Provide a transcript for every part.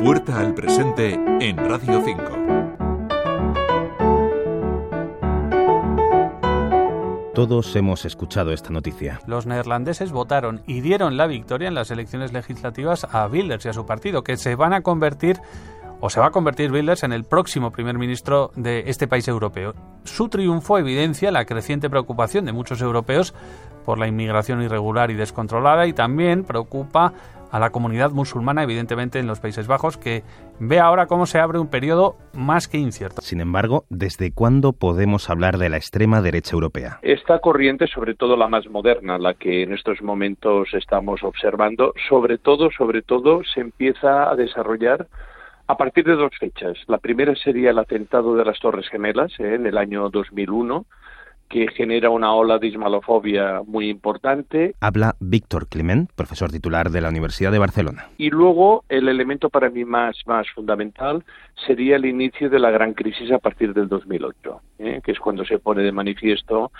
Puerta al presente en Radio 5. Todos hemos escuchado esta noticia. Los neerlandeses votaron y dieron la victoria en las elecciones legislativas a Wilders y a su partido, que se van a convertir o se va a convertir Wilders en el próximo primer ministro de este país europeo. Su triunfo evidencia la creciente preocupación de muchos europeos por la inmigración irregular y descontrolada y también preocupa a la comunidad musulmana, evidentemente en los Países Bajos, que ve ahora cómo se abre un periodo más que incierto. Sin embargo, ¿desde cuándo podemos hablar de la extrema derecha europea? Esta corriente, sobre todo la más moderna, la que en estos momentos estamos observando, sobre todo, sobre todo, se empieza a desarrollar a partir de dos fechas. La primera sería el atentado de las Torres Gemelas eh, en el año 2001 que genera una ola de ismalofobia muy importante. Habla Víctor Clement, profesor titular de la Universidad de Barcelona. Y luego el elemento para mí más, más fundamental sería el inicio de la gran crisis a partir del 2008, ¿eh? que es cuando se pone de manifiesto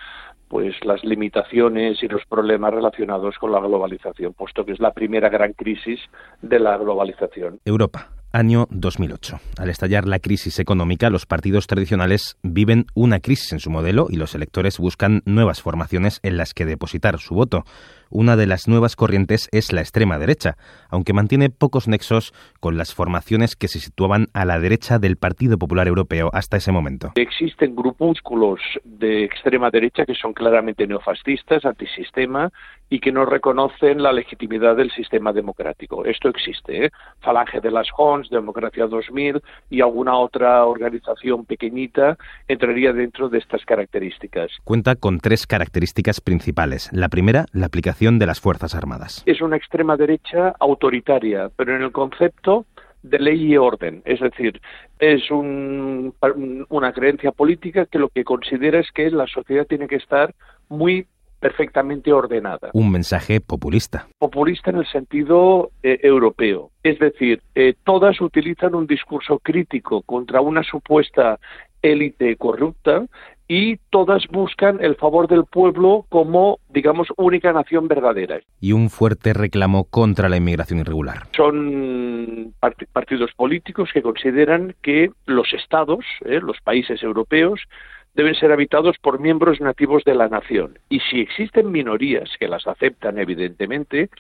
pues las limitaciones y los problemas relacionados con la globalización, puesto que es la primera gran crisis de la globalización. Europa año 2008. Al estallar la crisis económica, los partidos tradicionales viven una crisis en su modelo y los electores buscan nuevas formaciones en las que depositar su voto. Una de las nuevas corrientes es la extrema derecha, aunque mantiene pocos nexos con las formaciones que se situaban a la derecha del Partido Popular Europeo hasta ese momento. Existen grupúsculos de extrema derecha que son claramente neofascistas, antisistema y que no reconocen la legitimidad del sistema democrático. Esto existe. ¿eh? Falange de las Hons, Democracia 2000 y alguna otra organización pequeñita entraría dentro de estas características. Cuenta con tres características principales. La primera, la aplicación de las Fuerzas Armadas. Es una extrema derecha autoritaria, pero en el concepto de ley y orden. Es decir, es una creencia política que lo que considera es que la sociedad tiene que estar muy perfectamente ordenada. Un mensaje populista. Populista en el sentido eh, europeo. Es decir, eh, todas utilizan un discurso crítico contra una supuesta élite corrupta y todas buscan el favor del pueblo como, digamos, única nación verdadera. Y un fuerte reclamo contra la inmigración irregular. Son partidos políticos que consideran que los estados, eh, los países europeos, deben ser habitados por miembros nativos de la nación. Y si existen minorías que las aceptan, evidentemente,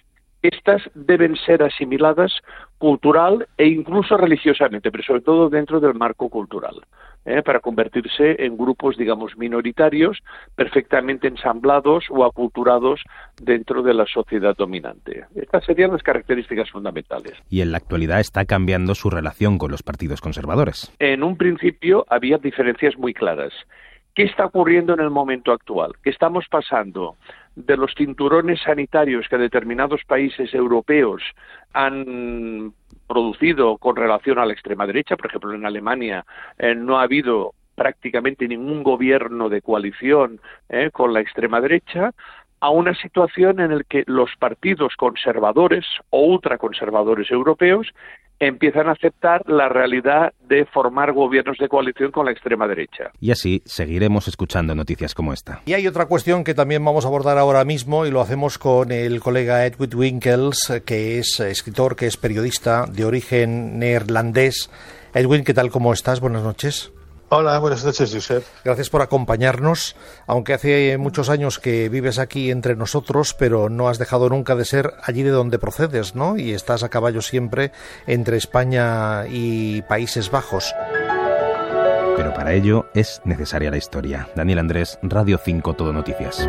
estas deben ser asimiladas cultural e incluso religiosamente, pero sobre todo dentro del marco cultural, ¿eh? para convertirse en grupos, digamos, minoritarios, perfectamente ensamblados o aculturados dentro de la sociedad dominante. Estas serían las características fundamentales. Y en la actualidad está cambiando su relación con los partidos conservadores. En un principio había diferencias muy claras. ¿Qué está ocurriendo en el momento actual? ¿Qué estamos pasando de los cinturones sanitarios que determinados países europeos han producido con relación a la extrema derecha. Por ejemplo, en Alemania eh, no ha habido prácticamente ningún gobierno de coalición eh, con la extrema derecha a una situación en la que los partidos conservadores o ultraconservadores europeos empiezan a aceptar la realidad de formar gobiernos de coalición con la extrema derecha. Y así seguiremos escuchando noticias como esta. Y hay otra cuestión que también vamos a abordar ahora mismo y lo hacemos con el colega Edwin Winkels, que es escritor, que es periodista de origen neerlandés. Edwin, ¿qué tal? ¿Cómo estás? Buenas noches. Hola, buenas noches, Josep. Gracias por acompañarnos, aunque hace muchos años que vives aquí entre nosotros, pero no has dejado nunca de ser allí de donde procedes, ¿no? Y estás a caballo siempre entre España y Países Bajos. Pero para ello es necesaria la historia. Daniel Andrés, Radio 5 Todo Noticias.